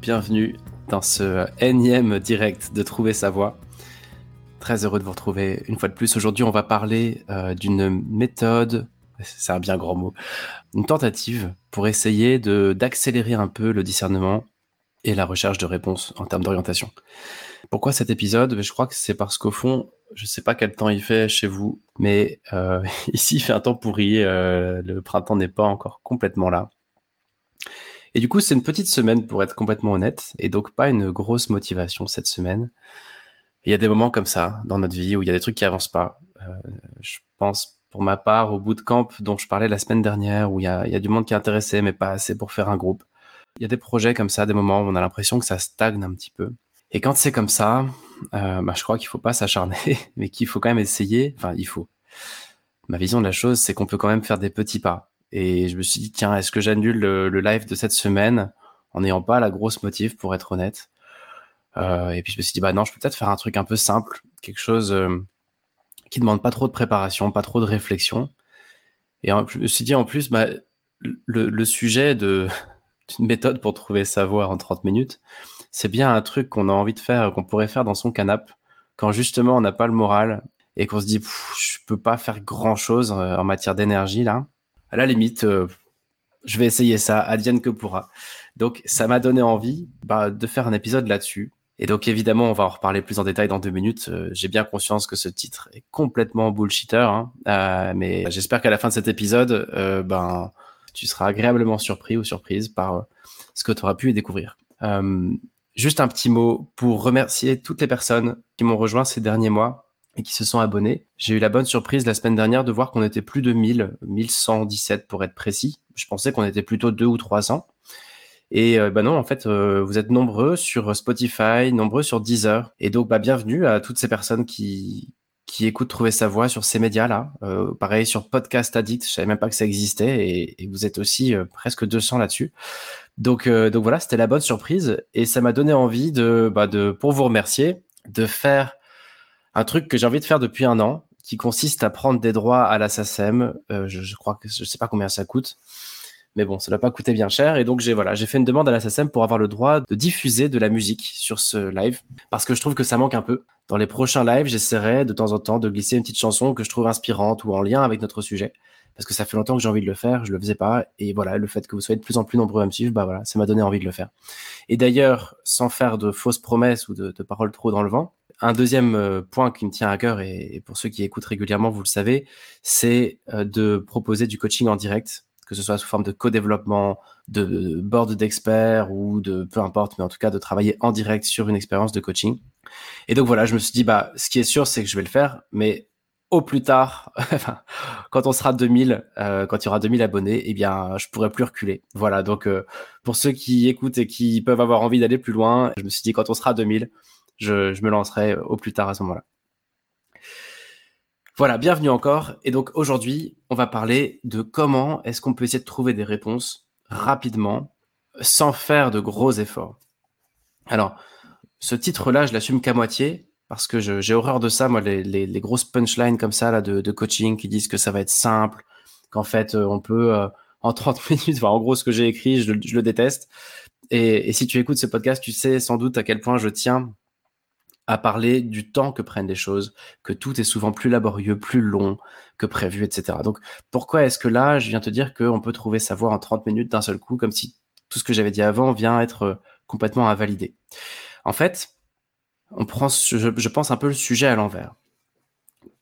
Bienvenue dans ce énième direct de Trouver sa voie. Très heureux de vous retrouver une fois de plus. Aujourd'hui, on va parler euh, d'une méthode, c'est un bien grand mot, une tentative pour essayer d'accélérer un peu le discernement et la recherche de réponses en termes d'orientation. Pourquoi cet épisode? Je crois que c'est parce qu'au fond, je ne sais pas quel temps il fait chez vous, mais euh, ici il fait un temps pourri. Euh, le printemps n'est pas encore complètement là. Et du coup, c'est une petite semaine pour être complètement honnête, et donc pas une grosse motivation cette semaine. Il y a des moments comme ça dans notre vie où il y a des trucs qui avancent pas. Euh, je pense pour ma part au bootcamp dont je parlais la semaine dernière, où il y, a, il y a du monde qui est intéressé, mais pas assez pour faire un groupe. Il y a des projets comme ça, des moments où on a l'impression que ça stagne un petit peu. Et quand c'est comme ça, euh, bah, je crois qu'il faut pas s'acharner, mais qu'il faut quand même essayer. Enfin, il faut. Ma vision de la chose, c'est qu'on peut quand même faire des petits pas. Et je me suis dit, tiens, est-ce que j'annule le, live de cette semaine en n'ayant pas la grosse motive, pour être honnête? Euh, Et puis je me suis dit, bah non, je peux peut-être faire un truc un peu simple, quelque chose euh, qui demande pas trop de préparation, pas trop de réflexion. Et je me suis dit, en plus, bah, le, sujet d'une méthode pour trouver sa voie en 30 minutes, c'est bien un truc qu'on a envie de faire, qu'on pourrait faire dans son canapé, quand justement on n'a pas le moral et qu'on se dit, je peux pas faire grand chose euh, en matière d'énergie là à la limite, euh, je vais essayer ça, advienne que pourra. Donc, ça m'a donné envie bah, de faire un épisode là-dessus. Et donc, évidemment, on va en reparler plus en détail dans deux minutes. Euh, j'ai bien conscience que ce titre est complètement bullshitter, hein. euh, mais j'espère qu'à la fin de cet épisode, ben, tu seras agréablement surpris ou surprise par ce que tu auras pu y découvrir. juste un petit mot pour remercier toutes les personnes qui m'ont rejoint ces derniers mois et qui se sont abonnés. J'ai eu la bonne surprise la semaine dernière de voir qu'on était plus de 1000, 1117 pour être précis. Je pensais qu'on était plutôt 2 ou 300. Et euh, bah non, en fait, euh, vous êtes nombreux sur Spotify, nombreux sur Deezer. Et donc, bah, bienvenue à toutes ces personnes qui, qui écoutent Trouver sa voix sur ces médias-là. Euh, pareil sur Podcast Addict, je savais même pas que ça existait. Et, et vous êtes aussi presque 200 là-dessus. Donc, donc voilà, c'était la bonne surprise. Et ça m'a donné envie de, bah, de, pour vous remercier, de faire un truc que j'ai envie de faire depuis un an, qui consiste à prendre des droits à la SACEM. Euh, je, crois que je sais pas combien ça coûte, mais bon, ça n'a pas coûté bien cher. Et donc j'ai voilà, j'ai fait une demande à la SACEM pour avoir le droit de diffuser de la musique sur ce live, parce que je trouve que ça manque un peu. Dans les prochains lives, j'essaierai de temps en temps de glisser une petite chanson que je trouve inspirante ou en lien avec notre sujet. Parce que ça fait longtemps que j'ai envie de le faire, je le faisais pas, et voilà, le fait que vous soyez de plus en plus nombreux à me suivre, bah voilà, ça m'a donné envie de le faire. Et d'ailleurs, sans faire de fausses promesses ou de, de paroles trop dans le vent, un deuxième euh, point qui me tient à cœur, et pour ceux qui écoutent régulièrement, vous le savez, c'est euh, de proposer du coaching en direct, que ce soit sous forme de co-développement, de board d'experts ou de peu importe, mais en tout cas de travailler en direct sur une expérience de coaching. Et donc voilà, je me suis dit, bah, ce qui est sûr, c'est que je vais le faire, mais au plus tard, quand on sera 2000, euh, quand il y aura 2000 abonnés, eh bien, je pourrai plus reculer. Voilà. Donc, pour ceux qui écoutent et qui peuvent avoir envie d'aller plus loin, je me suis dit, quand on sera 2000, je, me lancerai au plus tard à ce moment-là. Voilà, bienvenue encore. Et donc aujourd'hui, on va parler de comment est-ce qu'on peut essayer de trouver des réponses rapidement sans faire de gros efforts. Alors, ce titre-là, je l'assume qu'à moitié parce que j'ai horreur de ça, moi, les, grosses punchlines comme ça là de, coaching qui disent que ça va être simple, qu'en fait euh, on peut euh, en 30 minutes, enfin, en gros ce que j'ai écrit, je, le déteste. Et si tu écoutes ce podcast, tu sais sans doute à quel point je tiens à parler du temps que prennent les choses, que tout est souvent plus laborieux, plus long que prévu, etc. Donc pourquoi est-ce que là, je viens te dire qu'on peut trouver sa voix en 30 minutes d'un seul coup, comme si tout ce que j'avais dit avant vient être euh, complètement invalidé? En fait, on prend, je, pense un peu le sujet à l'envers.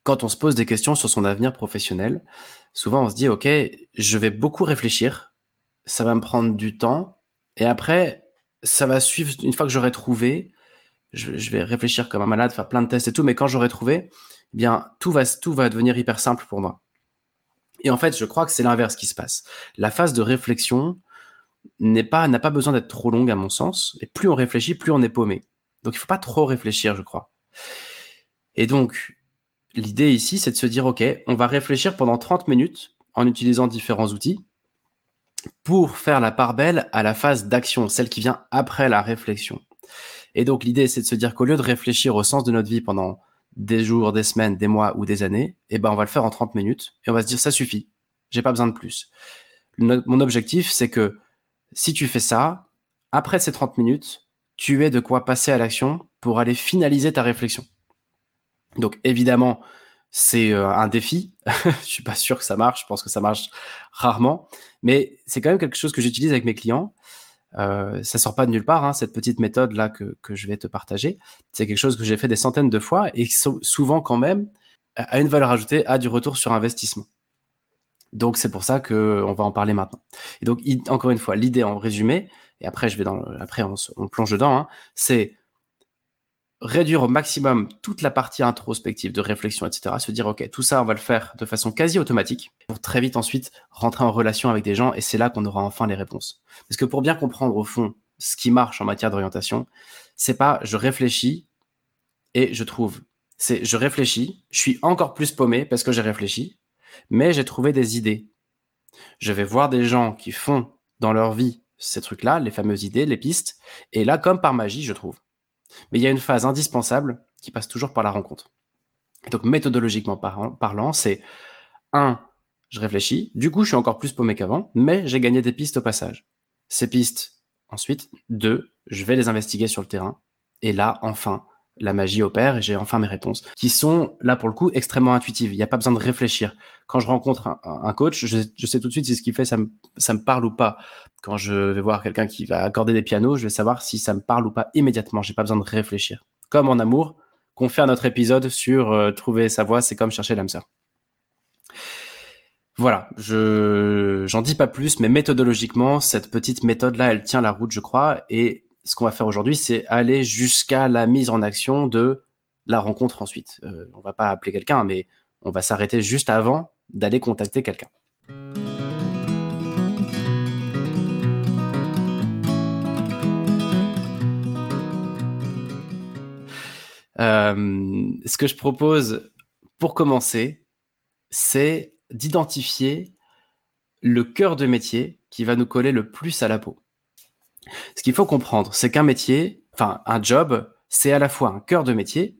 Quand on se pose des questions sur son avenir professionnel, souvent on se dit, OK, je vais beaucoup réfléchir, ça va me prendre du temps, et après, ça va suivre, une fois que j'aurai trouvé, je, vais réfléchir comme un malade, faire plein de tests et tout, mais quand j'aurai trouvé, eh bien, tout va, tout va devenir hyper simple pour moi. Et en fait, je crois que c'est l'inverse qui se passe. La phase de réflexion, n'est pas n'a pas besoin d'être trop longue à mon sens. Et plus on réfléchit, plus on est paumé. Donc il faut pas trop réfléchir, je crois. Et donc l'idée ici, c'est de se dire ok, on va réfléchir pendant 30 minutes en utilisant différents outils pour faire la part belle à la phase d'action, celle qui vient après la réflexion. Et donc l'idée, c'est de se dire qu'au lieu de réfléchir au sens de notre vie pendant des jours, des semaines, des mois ou des années, eh ben on va le faire en 30 minutes et on va se dire ça suffit, j'ai pas besoin de plus. mon objectif, c'est que si tu fais ça, après ces 30 minutes, tu aies de quoi passer à l'action pour aller finaliser ta réflexion. Donc évidemment, c'est euh, un défi. je suis pas sûr que ça marche. Je pense que ça marche rarement, mais c'est quand même quelque chose que j'utilise avec mes clients. Euh, ça sort pas de nulle part, hein, cette petite méthode là que, que, je vais te partager. C'est quelque chose que j'ai fait des centaines de fois et souvent quand même a une valeur ajoutée, a du retour sur investissement. Donc c'est pour ça que on va en parler maintenant. Et donc encore une fois, l'idée en résumé, et après je vais dans, après on, on plonge dedans, hein, c'est réduire au maximum toute la partie introspective de réflexion, etc. Se dire, OK, tout ça, on va le faire de façon quasi automatique pour très vite ensuite rentrer en relation avec des gens et c'est là qu'on aura enfin les réponses. Parce que pour bien comprendre au fond ce qui marche en matière d'orientation, c'est pas je réfléchis et je trouve. C'est je réfléchis, je suis encore plus paumé parce que j'ai réfléchi, mais j'ai trouvé des idées. Je vais voir des gens qui font dans leur vie ces trucs-là, les fameuses idées, les pistes, et là, comme par magie, je trouve. Mais il y a une phase indispensable qui passe toujours par la rencontre. donc méthodologiquement parlant, c'est un, je réfléchis, du coup je suis encore plus paumé qu'avant, mais j'ai gagné des pistes au passage. Ces pistes, ensuite, deux, je vais les investiguer sur le terrain, et là, enfin, la magie opère et j'ai enfin mes réponses, qui sont là pour le coup extrêmement intuitives. Il n'y a pas besoin de réfléchir. Quand je rencontre un, coach, je, sais tout de suite si ce qu'il fait, ça me, ça me parle ou pas. Quand je vais voir quelqu'un qui va accorder des pianos, je vais savoir si ça me parle ou pas immédiatement. J'ai pas besoin de réfléchir. Comme en amour, qu'on fait notre épisode sur euh, trouver sa voie, c'est comme chercher l'âme sœur. Voilà, je j'en dis pas plus, mais méthodologiquement, cette petite méthode-là, elle tient la route, je crois, et ce qu'on va faire aujourd'hui, c'est aller jusqu'à la mise en action de la rencontre ensuite. Euh, on va pas appeler quelqu'un, mais on va s'arrêter juste avant d'aller contacter quelqu'un. Euh, ce que je propose pour commencer, c'est d'identifier le cœur de métier qui va nous coller le plus à la peau. Ce qu'il faut comprendre, c'est qu'un métier, enfin un job, c'est à la fois un cœur de métier,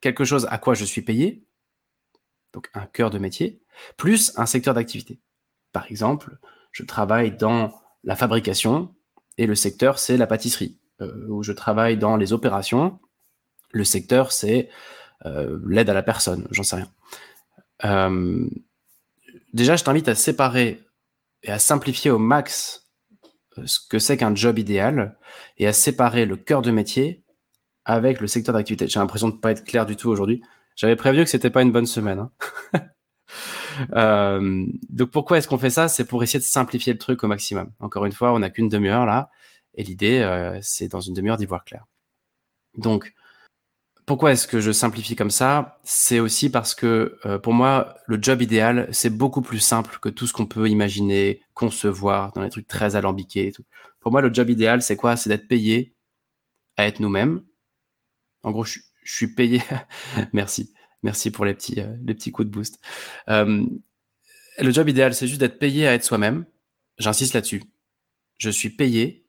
quelque chose à quoi je suis payé, donc un cœur de métier, plus un secteur d'activité. Par exemple, je travaille dans la fabrication et le secteur c'est la pâtisserie, euh, ou je travaille dans les opérations, le secteur c'est euh, l'aide à la personne, j'en sais rien. Euh, déjà, je t'invite à séparer et à simplifier au max ce que c'est qu'un job idéal et à séparer le cœur de métier avec le secteur d'activité. J'ai l'impression de ne pas être clair du tout aujourd'hui. J'avais prévu que c'était pas une bonne semaine. Hein. euh, donc pourquoi est-ce qu'on fait ça? C'est pour essayer de simplifier le truc au maximum. Encore une fois, on n'a qu'une demi-heure là, et l'idée, euh, c'est dans une demi-heure d'y voir clair. Donc, pourquoi est-ce que je simplifie comme ça? C'est aussi parce que euh, pour moi, le job idéal, c'est beaucoup plus simple que tout ce qu'on peut imaginer, concevoir dans les trucs très alambiqués et tout. Pour moi, le job idéal, c'est quoi? C'est d'être payé à être nous-mêmes. En gros, je, suis payé. Merci. Merci pour les petits, euh, les petits coups de boost. Euh, le job idéal, c'est juste d'être payé à être soi-même. J'insiste là-dessus. Je suis payé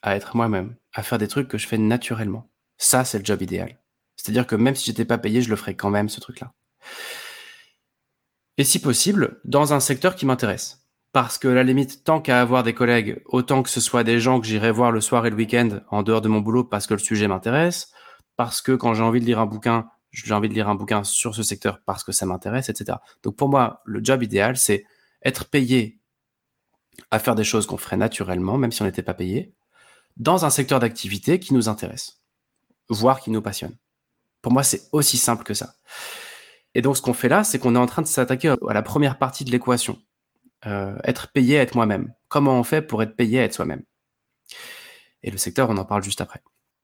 à être moi-même, à faire des trucs que je fais naturellement. Ça, c'est le job idéal. C'est-à-dire que même si j'étais pas payé, je le ferais quand même, ce truc-là. Et si possible, dans un secteur qui m'intéresse. Parce que la limite, tant qu'à avoir des collègues, autant que ce soit des gens que j'irai voir le soir et le week-end en dehors de mon boulot parce que le sujet m'intéresse, parce que quand j'ai envie de lire un bouquin, j'ai envie de lire un bouquin sur ce secteur parce que ça m'intéresse, etc. Donc pour moi, le job idéal, c'est être payé à faire des choses qu'on ferait naturellement, même si on n'était pas payé, dans un secteur d'activité qui nous intéresse voir qui nous passionne. Pour moi, c'est aussi simple que ça. Et donc, ce qu'on fait là, c'est qu'on est en train de s'attaquer à la première partie de l'équation. Euh, être payé à être moi-même. Comment on fait pour être payé à être soi-même? Et le secteur, on en parle juste après.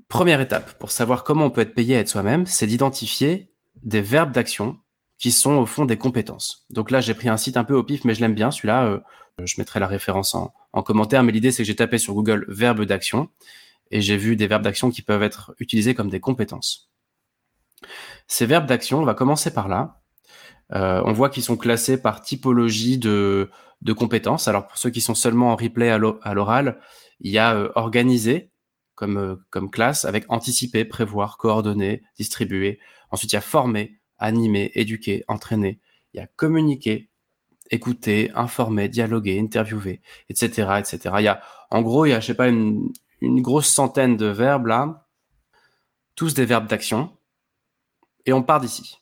Première étape pour savoir comment on peut être payé à être soi-même, c'est d'identifier des verbes d'action qui sont au fond des compétences. Donc là, j'ai pris un site un peu au pif, mais je l'aime bien, celui-là. Euh, je mettrai la référence en, en commentaire, mais l'idée, c'est que j'ai tapé sur Google verbe d'action et j'ai vu des verbes d'action qui peuvent être utilisés comme des compétences. Ces verbes d'action, on va commencer par là. Euh, on voit qu'ils sont classés par typologie de, de, compétences. Alors pour ceux qui sont seulement en replay à l'oral, il y a euh, organiser comme, euh, comme classe avec anticiper, prévoir, coordonner, distribuer. Ensuite, il y a former, animer, éduquer, entraîner. Il y a communiquer, écouter, informer, dialoguer, interviewer, etc., etc. Il y a, en gros, il y a, je sais pas, une, une grosse centaine de verbes là, tous des verbes d'action, et on part d'ici.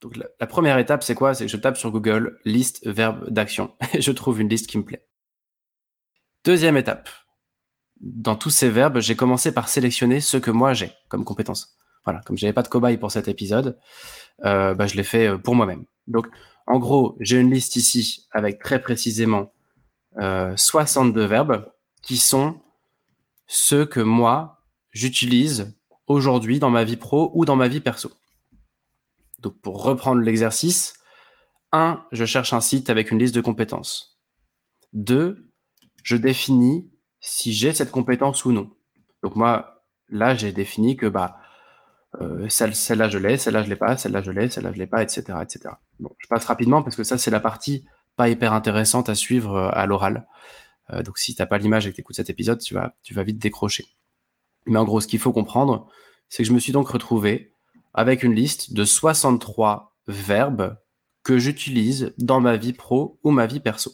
Donc la, première étape, c'est quoi? C'est que je tape sur Google liste verbes d'action et je trouve une liste qui me plaît. Deuxième étape. Dans tous ces verbes, j'ai commencé par sélectionner ceux que moi j'ai comme compétences. Voilà, comme j'avais pas de cobaye pour cet épisode, euh, bah, je l'ai fait euh, pour moi-même. Donc, en gros, j'ai une liste ici avec très précisément euh, 62 verbes qui sont ceux que moi, j'utilise aujourd'hui dans ma vie pro ou dans ma vie perso. Donc pour reprendre l'exercice, 1. Je cherche un site avec une liste de compétences. 2. Je définis si j'ai cette compétence ou non. Donc moi, là, j'ai défini que bah, euh, celle, là je l'ai, celle-là je l'ai pas, celle-là je l'ai, celle-là je l'ai pas, etc., etc. Je passe rapidement parce que ça c'est la partie pas hyper intéressante à suivre euh, à l'oral. Euh, donc si t'as pas l'image et que écoutes cet épisode, tu vas, tu vas vite décrocher. Mais en gros, ce qu'il faut comprendre, c'est que je me suis donc retrouvé avec une liste de 63 verbes que j'utilise dans ma vie pro ou ma vie perso.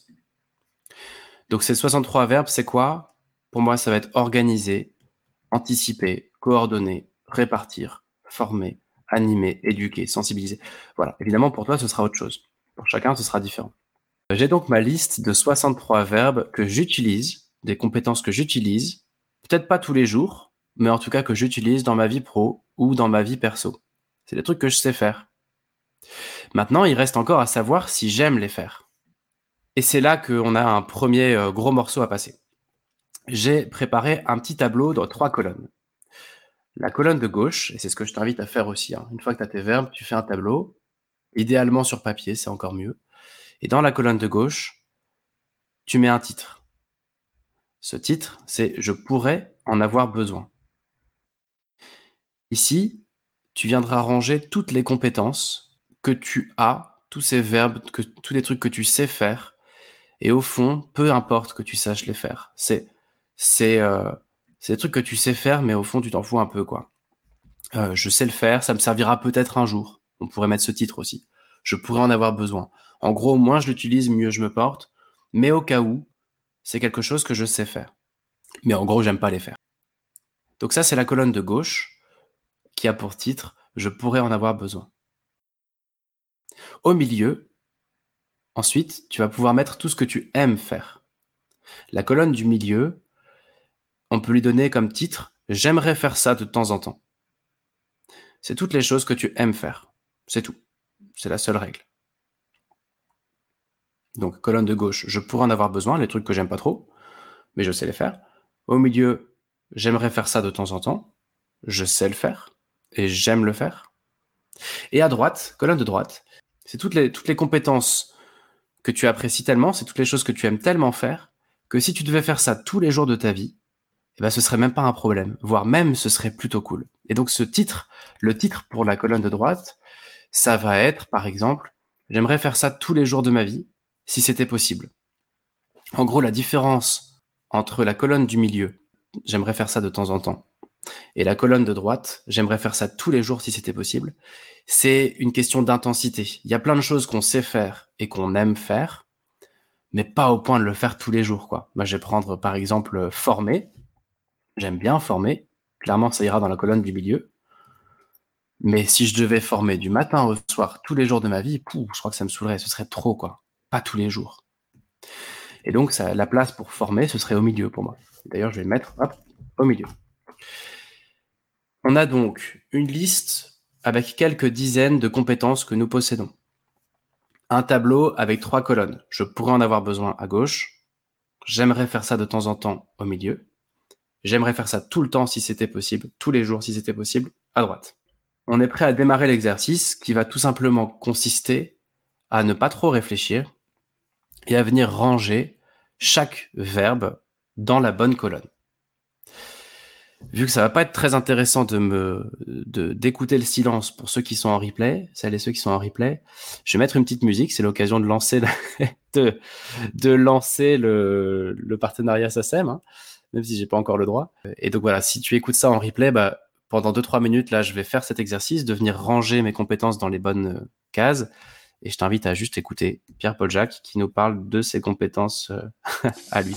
Donc ces 63 verbes, c'est quoi? Pour moi, ça va être organiser, anticiper, coordonner, répartir, former, animer, éduquer, sensibiliser. Voilà. Évidemment, pour toi, ce sera autre chose. Pour chacun, ce sera différent. J'ai donc ma liste de 63 verbes que j'utilise, des compétences que j'utilise, peut-être pas tous les jours, mais en tout cas que j'utilise dans ma vie pro ou dans ma vie perso. C'est des trucs que je sais faire. Maintenant, il reste encore à savoir si j'aime les faire. Et c'est là qu'on a un premier euh, gros morceau à passer. J'ai préparé un petit tableau dans trois colonnes. La colonne de gauche, et c'est ce que je t'invite à faire aussi, hein. une fois que tu as tes verbes, tu fais un tableau, idéalement sur papier, c'est encore mieux. Et dans la colonne de gauche, tu mets un titre. Ce titre, c'est Je pourrais en avoir besoin. Ici, tu viendras ranger toutes les compétences que tu as, tous ces verbes, tous les trucs que tu sais faire. Et au fond, peu importe que tu saches les faire. C'est c'est euh, des trucs que tu sais faire, mais au fond, tu t'en fous un peu, quoi. Euh, je sais le faire, ça me servira peut-être un jour. On pourrait mettre ce titre aussi. Je pourrais en avoir besoin. En gros, moins je l'utilise, mieux je me porte. Mais au cas où, c'est quelque chose que je sais faire. Mais en gros, j'aime pas les faire. Donc ça, c'est la colonne de gauche qui a pour titre Je pourrais en avoir besoin. Au milieu, ensuite, tu vas pouvoir mettre tout ce que tu aimes faire. La colonne du milieu, on peut lui donner comme titre J'aimerais faire ça de temps en temps. C'est toutes les choses que tu aimes faire. C'est tout. C'est la seule règle. Donc, colonne de gauche, je pourrais en avoir besoin, les trucs que j'aime pas trop, mais je sais les faire. Au milieu, j'aimerais faire ça de temps en temps, je sais le faire, et j'aime le faire. Et à droite, colonne de droite, c'est toutes les, toutes les compétences que tu apprécies tellement, c'est toutes les choses que tu aimes tellement faire, que si tu devais faire ça tous les jours de ta vie, eh ben, ce serait même pas un problème, voire même ce serait plutôt cool. Et donc ce titre, le titre pour la colonne de droite, ça va être, par exemple, j'aimerais faire ça tous les jours de ma vie, si c'était possible. En gros, la différence entre la colonne du milieu, j'aimerais faire ça de temps en temps, et la colonne de droite, j'aimerais faire ça tous les jours si c'était possible, c'est une question d'intensité. Il y a plein de choses qu'on sait faire et qu'on aime faire, mais pas au point de le faire tous les jours, quoi. Moi, je vais prendre, par exemple, former. J'aime bien former. Clairement, ça ira dans la colonne du milieu. Mais si je devais former du matin au soir tous les jours de ma vie, je crois que ça me saoulerait. Ce serait trop, pas tous les jours. Et donc, ça, la place pour former, ce serait au milieu pour moi. D'ailleurs, je vais le mettre au milieu. On a donc une liste avec quelques dizaines de compétences que nous possédons. Un tableau avec trois colonnes. Je pourrais en avoir besoin à gauche. J'aimerais faire ça de temps en temps au milieu. J'aimerais faire ça tout le temps si c'était possible, tous les jours si c'était possible, à droite. on est prêt à démarrer l'exercice qui va tout simplement consister à ne pas trop réfléchir et à venir ranger chaque verbe dans la bonne colonne. Vu que ça va pas être très intéressant de me d'écouter le silence pour ceux qui sont en replay, celles et ceux qui sont en replay, je vais mettre une petite musique. C'est l'occasion de lancer de, de lancer le, le partenariat SACEM, hein, même si j'ai pas encore le droit. Et donc voilà, si tu écoutes ça en replay, bah pendant 2-3 minutes là, je vais faire cet exercice de venir ranger mes compétences dans les bonnes cases. Et je t'invite à juste écouter Pierre-Paul Jacques qui nous parle de ses compétences euh, à lui.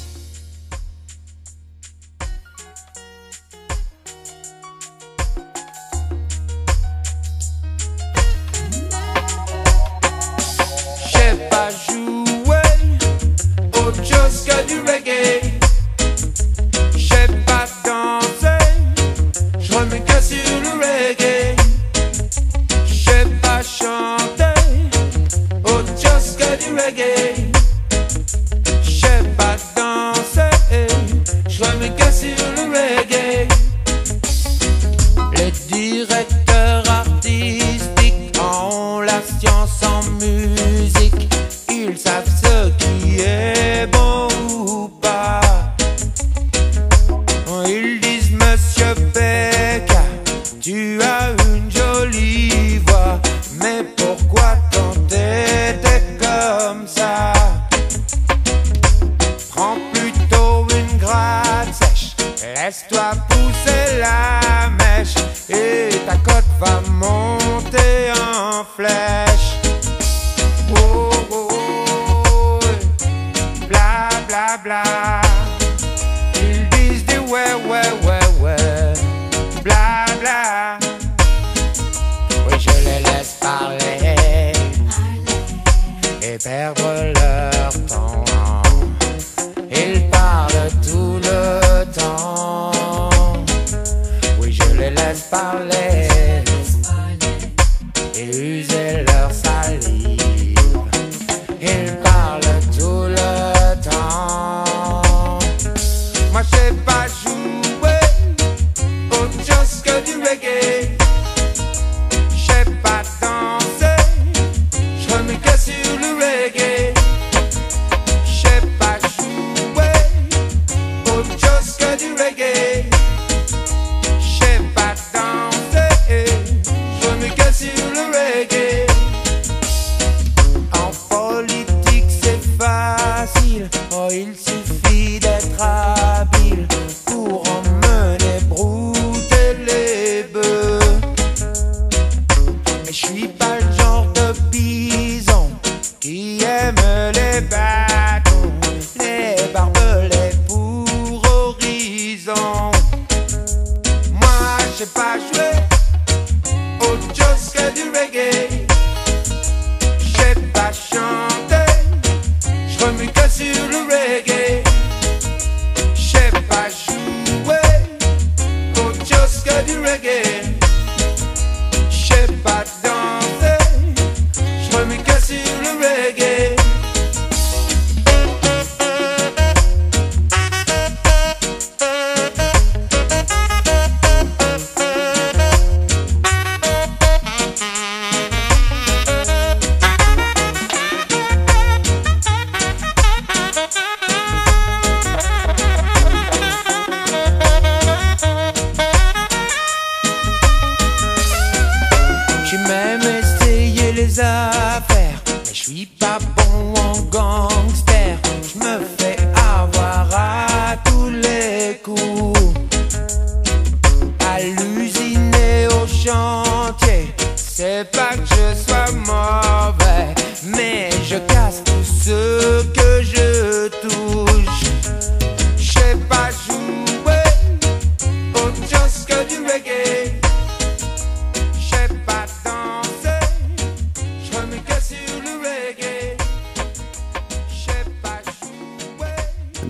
Laisse-toi pousser la mèche et ta cote va monter en flèche. Oh, oh, oh. bla bla bla. Ils disent des ouais, ouais, ouais, ouais, bla bla. Oui, je les laisse parler et perdre leur.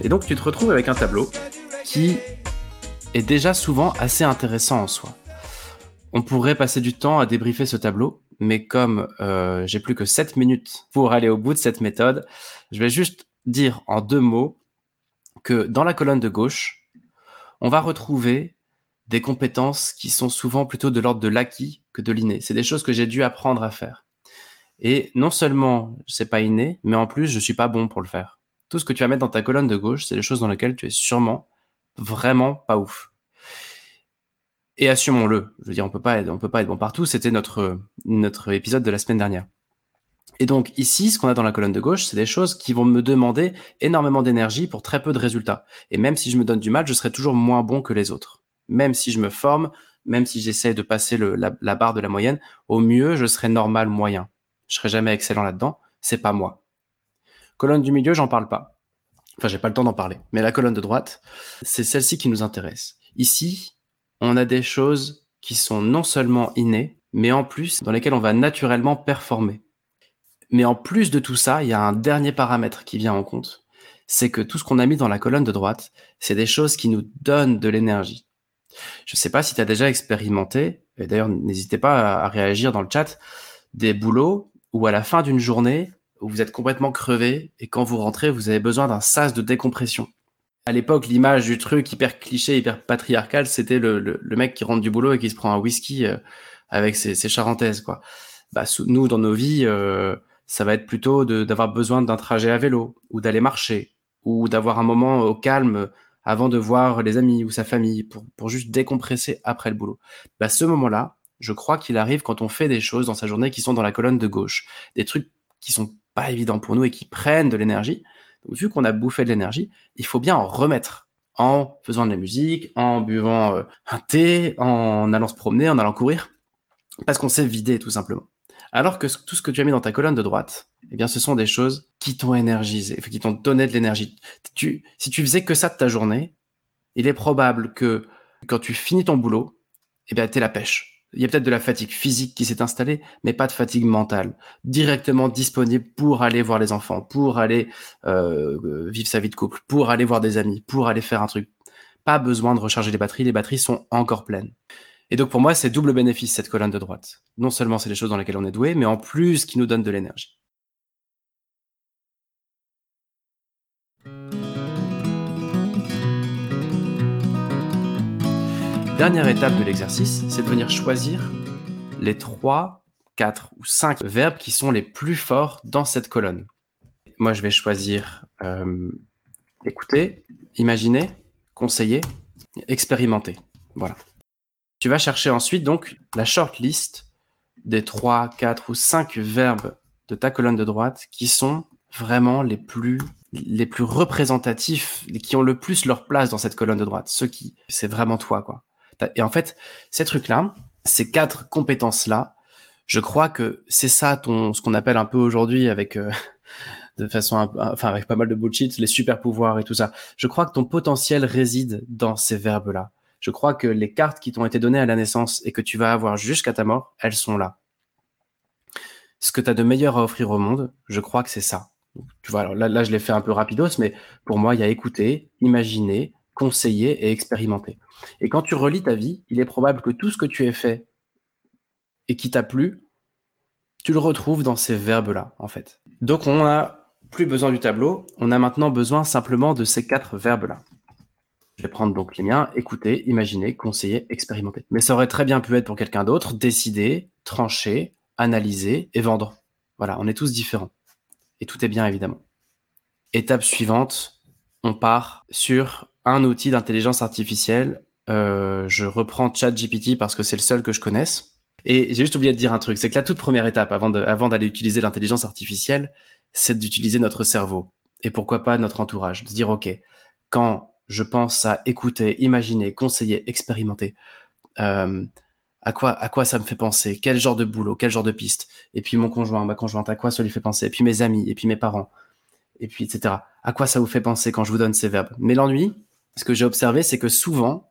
Te retrouves avec un tableau qui est déjà souvent assez intéressant en soi. On pourrait passer du temps à débriefer ce tableau, mais comme euh, j'ai plus que 7 minutes pour aller au bout de cette méthode, je vais juste dire en deux mots que dans la colonne de gauche, on va retrouver des compétences qui sont souvent plutôt de l'ordre de l'acquis que de l'inné. C'est des choses que j'ai dû apprendre à faire. Et non seulement c'est pas inné, mais en plus je suis pas bon pour le faire. Tout ce que tu vas mettre dans ta colonne de gauche, c'est des choses dans lesquelles tu es sûrement vraiment pas ouf. Et assumons-le. Je veux dire, on peut pas être, on peut pas être bon partout. C'était notre notre épisode de la semaine dernière. Et donc ici, ce qu'on a dans la colonne de gauche, c'est des choses qui vont me demander énormément d'énergie pour très peu de résultats. Et même si je me donne du mal, je serai toujours moins bon que les autres. Même si je me forme, même si j'essaie de passer la, la, barre de la moyenne, au mieux, je serai normal moyen. Je serai jamais excellent là-dedans. C'est pas moi. Colonne du milieu, j'en parle pas. Enfin, j'ai pas le temps d'en parler. Mais la colonne de droite, c'est celle-ci qui nous intéresse. Ici, on a des choses qui sont non seulement innées, mais en plus dans lesquelles on va naturellement performer. Mais en plus de tout ça, il y a un dernier paramètre qui vient en compte. C'est que tout ce qu'on a mis dans la colonne de droite, c'est des choses qui nous donnent de l'énergie. Je ne sais pas si tu as déjà expérimenté, et d'ailleurs n'hésitez pas à réagir dans le chat, des boulots où à la fin d'une journée, où vous êtes complètement crevé et quand vous rentrez, vous avez besoin d'un sas de décompression. À l'époque, l'image du truc hyper cliché, hyper patriarcal, c'était le, le, mec qui rentre du boulot et qui se prend un whisky euh, avec ses, ses charentaises, quoi. Bah, nous, dans nos vies, euh, ça va être plutôt d'avoir besoin d'un trajet à vélo ou d'aller marcher ou d'avoir un moment au calme avant de voir les amis ou sa famille pour, pour juste décompresser après le boulot. Bah, ce moment-là, je crois qu'il arrive quand on fait des choses dans sa journée qui sont dans la colonne de gauche, des trucs qui sont pas évidents pour nous et qui prennent de l'énergie. Donc, vu qu'on a bouffé de l'énergie, il faut bien en remettre en faisant de la musique, en buvant euh, un thé, en allant se promener, en allant courir, parce qu'on s'est vidé tout simplement. Alors que tout ce que tu as mis dans ta colonne de droite, eh bien, ce sont des choses qui t'ont énergisé, qui t'ont donné de l'énergie. Tu, si tu faisais que ça de ta journée, il est probable que quand tu finis ton boulot, eh bien, t'es la pêche. Il y a peut-être de la fatigue physique qui s'est installée, mais pas de fatigue mentale. Directement disponible pour aller voir les enfants, pour aller euh, vivre sa vie de couple, pour aller voir des amis, pour aller faire un truc. Pas besoin de recharger les batteries, les batteries sont encore pleines. Et donc pour moi, c'est double bénéfice cette colonne de droite. Non seulement c'est des choses dans lesquelles on est doué, mais en plus qui nous donne de l'énergie. Dernière étape de l'exercice, c'est de venir choisir les 3, 4 ou 5 verbes qui sont les plus forts dans cette colonne. Moi, je vais choisir euh, écouter, imaginer, conseiller, expérimenter. Voilà. Tu vas chercher ensuite donc la shortlist des 3, 4 ou 5 verbes de ta colonne de droite qui sont vraiment les plus les plus représentatifs, qui ont le plus leur place dans cette colonne de droite, ceux qui c'est vraiment toi quoi. Et en fait, ces trucs-là, ces quatre compétences-là, je crois que c'est ça ton ce qu'on appelle un peu aujourd'hui avec euh, de façon enfin avec pas mal de bullshit les super pouvoirs et tout ça. Je crois que ton potentiel réside dans ces verbes-là je crois que les cartes qui t'ont été données à la naissance et que tu vas avoir jusqu'à ta mort, elles sont là. Ce que tu as de meilleur à offrir au monde, je crois que c'est ça. tu vois, là, là je l'ai fait un peu rapidos, mais pour moi, il y a écouter, imaginer, conseiller et expérimenter. Et quand tu relis ta vie, il est probable que tout ce que tu as fait et qui t'a plu, tu le retrouves dans ces verbes-là, en fait. Donc on n'a plus besoin du tableau, on a maintenant besoin simplement de ces quatre verbes-là. Je vais prendre donc les miens, écouter, imaginer, conseiller, expérimenter. Mais ça aurait très bien pu être pour quelqu'un d'autre, décider, trancher, analyser et vendre. Voilà, on est tous différents. Et tout est bien évidemment. Étape suivante, on part sur un outil d'intelligence artificielle. Euh, je reprends ChatGPT parce que c'est le seul que je connaisse. Et j'ai juste oublié de dire un truc, c'est que la toute première étape avant d'aller utiliser l'intelligence artificielle, c'est d'utiliser notre cerveau. Et pourquoi pas notre entourage. De se dire, OK, quand je pense à écouter, imaginer, conseiller, expérimenter. Euh, à quoi, à quoi ça me fait penser? Quel genre de boulot? Quel genre de piste? Et puis mon conjoint, ma conjointe, à quoi ça lui fait penser? Et puis mes amis, et puis mes parents, et puis etc. À quoi ça vous fait penser quand je vous donne ces verbes? Mais l'ennui, ce que j'ai observé, c'est que souvent,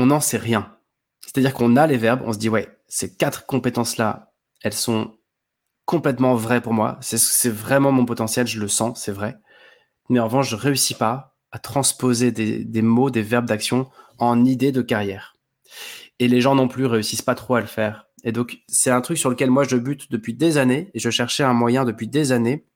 on n'en sait rien. C'est-à-dire qu'on a les verbes, on se dit ouais, ces quatre compétences-là, elles sont complètement vraies pour moi. C'est vraiment mon potentiel, je le sens, c'est vrai. Mais en revanche, je réussis pas à transposer des, mots, des verbes d'action en idées de carrière. Et les gens non plus réussissent pas trop à le faire. Et donc, c'est un truc sur lequel moi je bute depuis des années et je cherchais un moyen depuis des années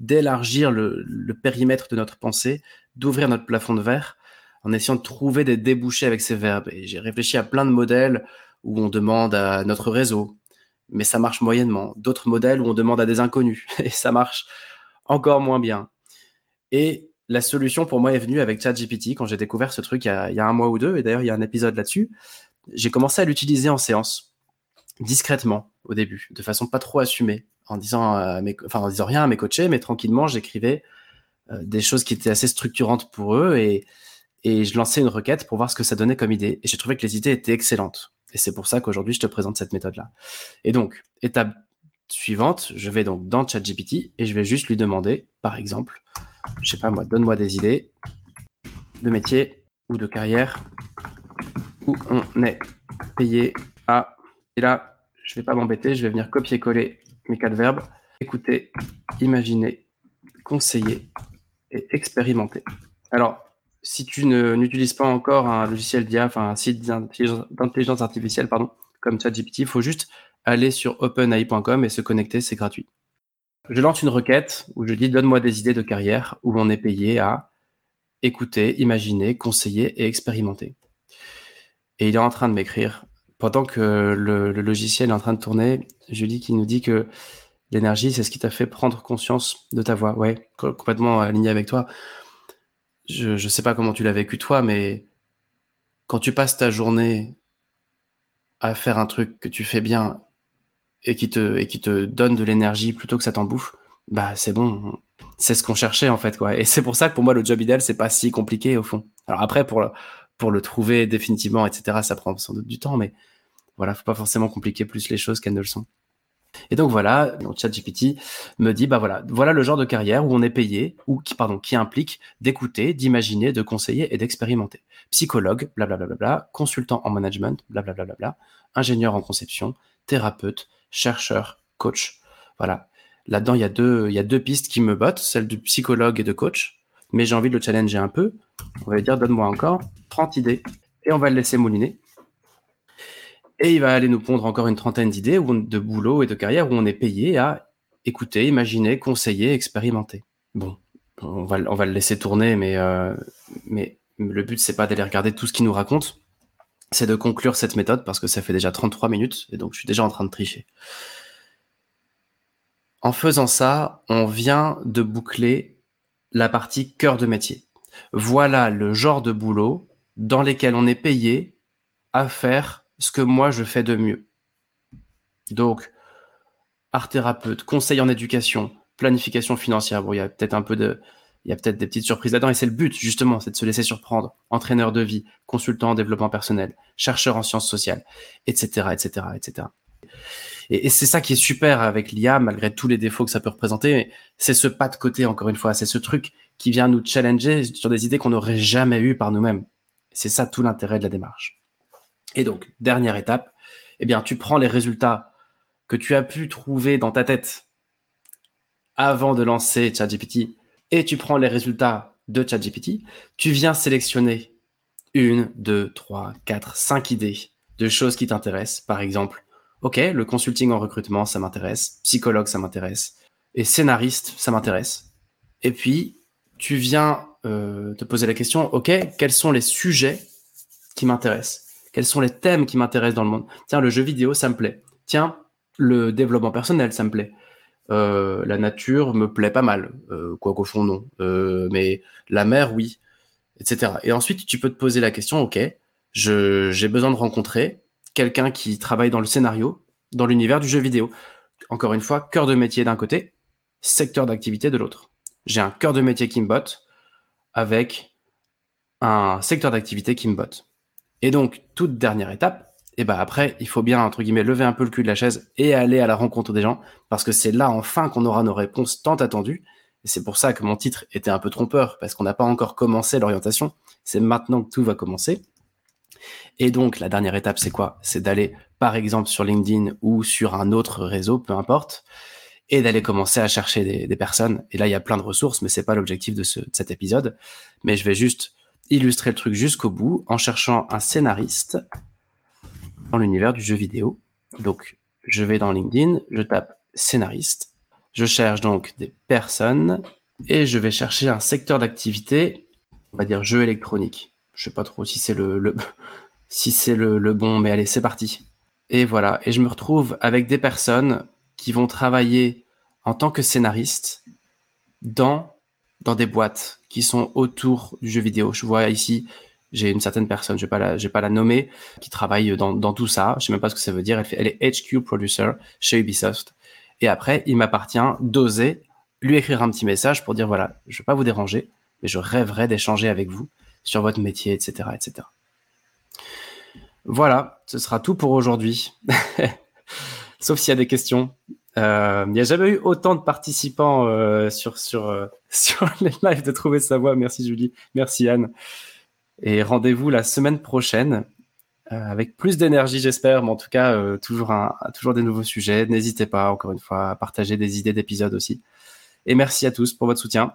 d'élargir le, périmètre de notre pensée, d'ouvrir notre plafond de verre en essayant de trouver des débouchés avec ces verbes. Et j'ai réfléchi à plein de modèles où on demande à notre réseau, mais ça marche moyennement. D'autres modèles où on demande à des inconnus, et ça marche encore moins bien. Et la solution pour moi est venue avec ChatGPT quand j'ai découvert ce truc il y, a, un mois ou deux, et d'ailleurs il y a un épisode là-dessus. J'ai commencé à l'utiliser en séance, discrètement au début, de façon pas trop assumée, en disant, mes, rien à mes coachés, mais tranquillement j'écrivais euh, des choses qui étaient assez structurantes pour eux et, et je lançais une requête pour voir ce que ça donnait comme idée. Et j'ai trouvé que les idées étaient excellentes. Et c'est pour ça qu'aujourd'hui je te présente cette méthode-là. Et donc, étape suivante, je vais donc dans ChatGPT et je vais juste lui demander, par exemple, je sais pas moi, donne-moi des idées de métier ou de carrière où on est payé à. Et là, je vais pas m'embêter, je vais venir copier-coller mes quatre verbes écouter, imaginer, conseiller et expérimenter. Alors, si tu n'utilises pas encore un logiciel d'IA, enfin un site d'intelligence artificielle, pardon, comme ChatGPT, il faut juste aller sur openai.com et se connecter, c'est gratuit. Je lance une requête où je dis donne-moi des idées de carrière où on est payé à écouter, imaginer, conseiller et expérimenter. Et il est en train de m'écrire. Pendant que le, logiciel est en train de tourner, Julie qui nous dit que l'énergie, c'est ce qui t'a fait prendre conscience de ta voix. Ouais, complètement aligné avec toi. Je ne sais pas comment tu l'as vécu toi, mais quand tu passes ta journée à faire un truc que tu fais bien et qui te, et qui te donne de l'énergie plutôt que ça t'en bouffe, bah c'est bon. C'est ce qu'on cherchait en fait quoi. Et c'est pour ça que pour moi le job idéal c'est pas si compliqué au fond. Alors après pour le, pour le trouver définitivement etc ça prend sans doute du temps mais voilà faut pas forcément compliquer plus les choses qu'elles ne le sont. Et donc voilà, ChatGPT me dit bah voilà, voilà le genre de carrière où on est payé ou qui pardon qui implique d'écouter, d'imaginer, de conseiller et d'expérimenter. Psychologue, blablabla, bla, bla, bla, consultant en management, blablabla, bla, ingénieur en conception, thérapeute, chercheur, coach. Voilà. Là-dedans, il y a deux, il y a deux pistes qui me bottent, celle du psychologue et de coach. Mais j'ai envie de le challenger un peu. On va lui dire, donne-moi encore 30 idées. Et on va le laisser mouliner. Et il va aller nous pondre encore une trentaine d'idées de boulot et de carrière où on est payé à écouter, imaginer, conseiller, expérimenter. Bon, on va, le laisser tourner, mais, euh, mais le but, c'est pas d'aller regarder tout ce qu'il nous raconte c'est de conclure cette méthode parce que ça fait déjà 33 minutes et donc je suis déjà en train de tricher. En faisant ça, on vient de boucler la partie cœur de métier. Voilà le genre de boulot dans lesquels on est payé à faire ce que moi je fais de mieux. Donc, art thérapeute, conseil en éducation, planification financière. Bon, il y a peut-être un peu de, il y a peut-être des petites surprises là-dedans et c'est le but justement, c'est de se laisser surprendre. Entraîneur de vie, consultant en développement personnel, chercheur en sciences sociales, etc., etc., etc. Et, c'est ça qui est super avec l'IA, malgré tous les défauts que ça peut représenter. C'est ce pas de côté, encore une fois, c'est ce truc qui vient nous challenger sur des idées qu'on n'aurait jamais eues par nous-mêmes. C'est ça tout l'intérêt de la démarche. Et donc, dernière étape, eh bien, tu prends les résultats que tu as pu trouver dans ta tête avant de lancer ChatGPT et tu prends les résultats de ChatGPT, tu viens sélectionner une, deux, trois, quatre, cinq idées de choses qui t'intéressent. Par exemple, OK, le consulting en recrutement, ça m'intéresse. Psychologue, ça m'intéresse. Et scénariste, ça m'intéresse. Et puis, tu viens euh, te poser la question, OK, quels sont les sujets qui m'intéressent? Quels sont les thèmes qui m'intéressent dans le monde? Tiens, le jeu vidéo, ça me plaît. Tiens, le développement personnel, ça me plaît. Euh, la nature me plaît pas mal, euh, quoi qu'au fond non, euh, mais la mer oui, etc. Et ensuite tu peux te poser la question, ok, j'ai besoin de rencontrer quelqu'un qui travaille dans le scénario, dans l'univers du jeu vidéo. Encore une fois, cœur de métier d'un côté, secteur d'activité de l'autre. J'ai un cœur de métier qui me botte avec un secteur d'activité qui me botte. Et donc, toute dernière étape, et ben après, il faut bien, entre guillemets, lever un peu le cul de la chaise et aller à la rencontre des gens, parce que c'est là enfin qu'on aura nos réponses tant attendues. Et c'est pour ça que mon titre était un peu trompeur, parce qu'on n'a pas encore commencé l'orientation. C'est maintenant que tout va commencer. Et donc, la dernière étape, c'est quoi? C'est d'aller, par exemple, sur LinkedIn ou sur un autre réseau, peu importe, et d'aller commencer à chercher des, personnes. Et là, il y a plein de ressources, mais c'est pas l'objectif de cet épisode. Mais je vais juste illustrer le truc jusqu'au bout en cherchant un scénariste dans l'univers du jeu vidéo. Donc, je vais dans LinkedIn, je tape scénariste, je cherche donc des personnes et je vais chercher un secteur d'activité, on va dire jeu électronique. Je sais pas trop si c'est le, si c'est le, le bon, mais allez, c'est parti. Et voilà. Et je me retrouve avec des personnes qui vont travailler en tant que scénaristes dans dans des boîtes qui sont autour du jeu vidéo. Je vois ici, j'ai une certaine personne, je je vais pas la nommer, qui travaille dans, tout ça. Je sais même pas ce que ça veut dire. Elle, est HQ producer chez Ubisoft. Et après, il m'appartient d'oser lui écrire un petit message pour dire voilà, je vais pas vous déranger, mais je rêverais d'échanger avec vous sur votre métier, etc., etc. Voilà, ce sera tout pour aujourd'hui. Sauf s'il y a des questions. Euh, il n'y a jamais eu autant de participants euh, sur, sur, euh, sur les lives de Trouver sa voix. Merci Julie, merci Anne. Et rendez-vous la semaine prochaine avec plus d'énergie, j'espère, mais en tout cas, toujours, un, toujours des nouveaux sujets. N'hésitez pas, encore une fois, à partager des idées d'épisodes aussi. Et merci à tous pour votre soutien.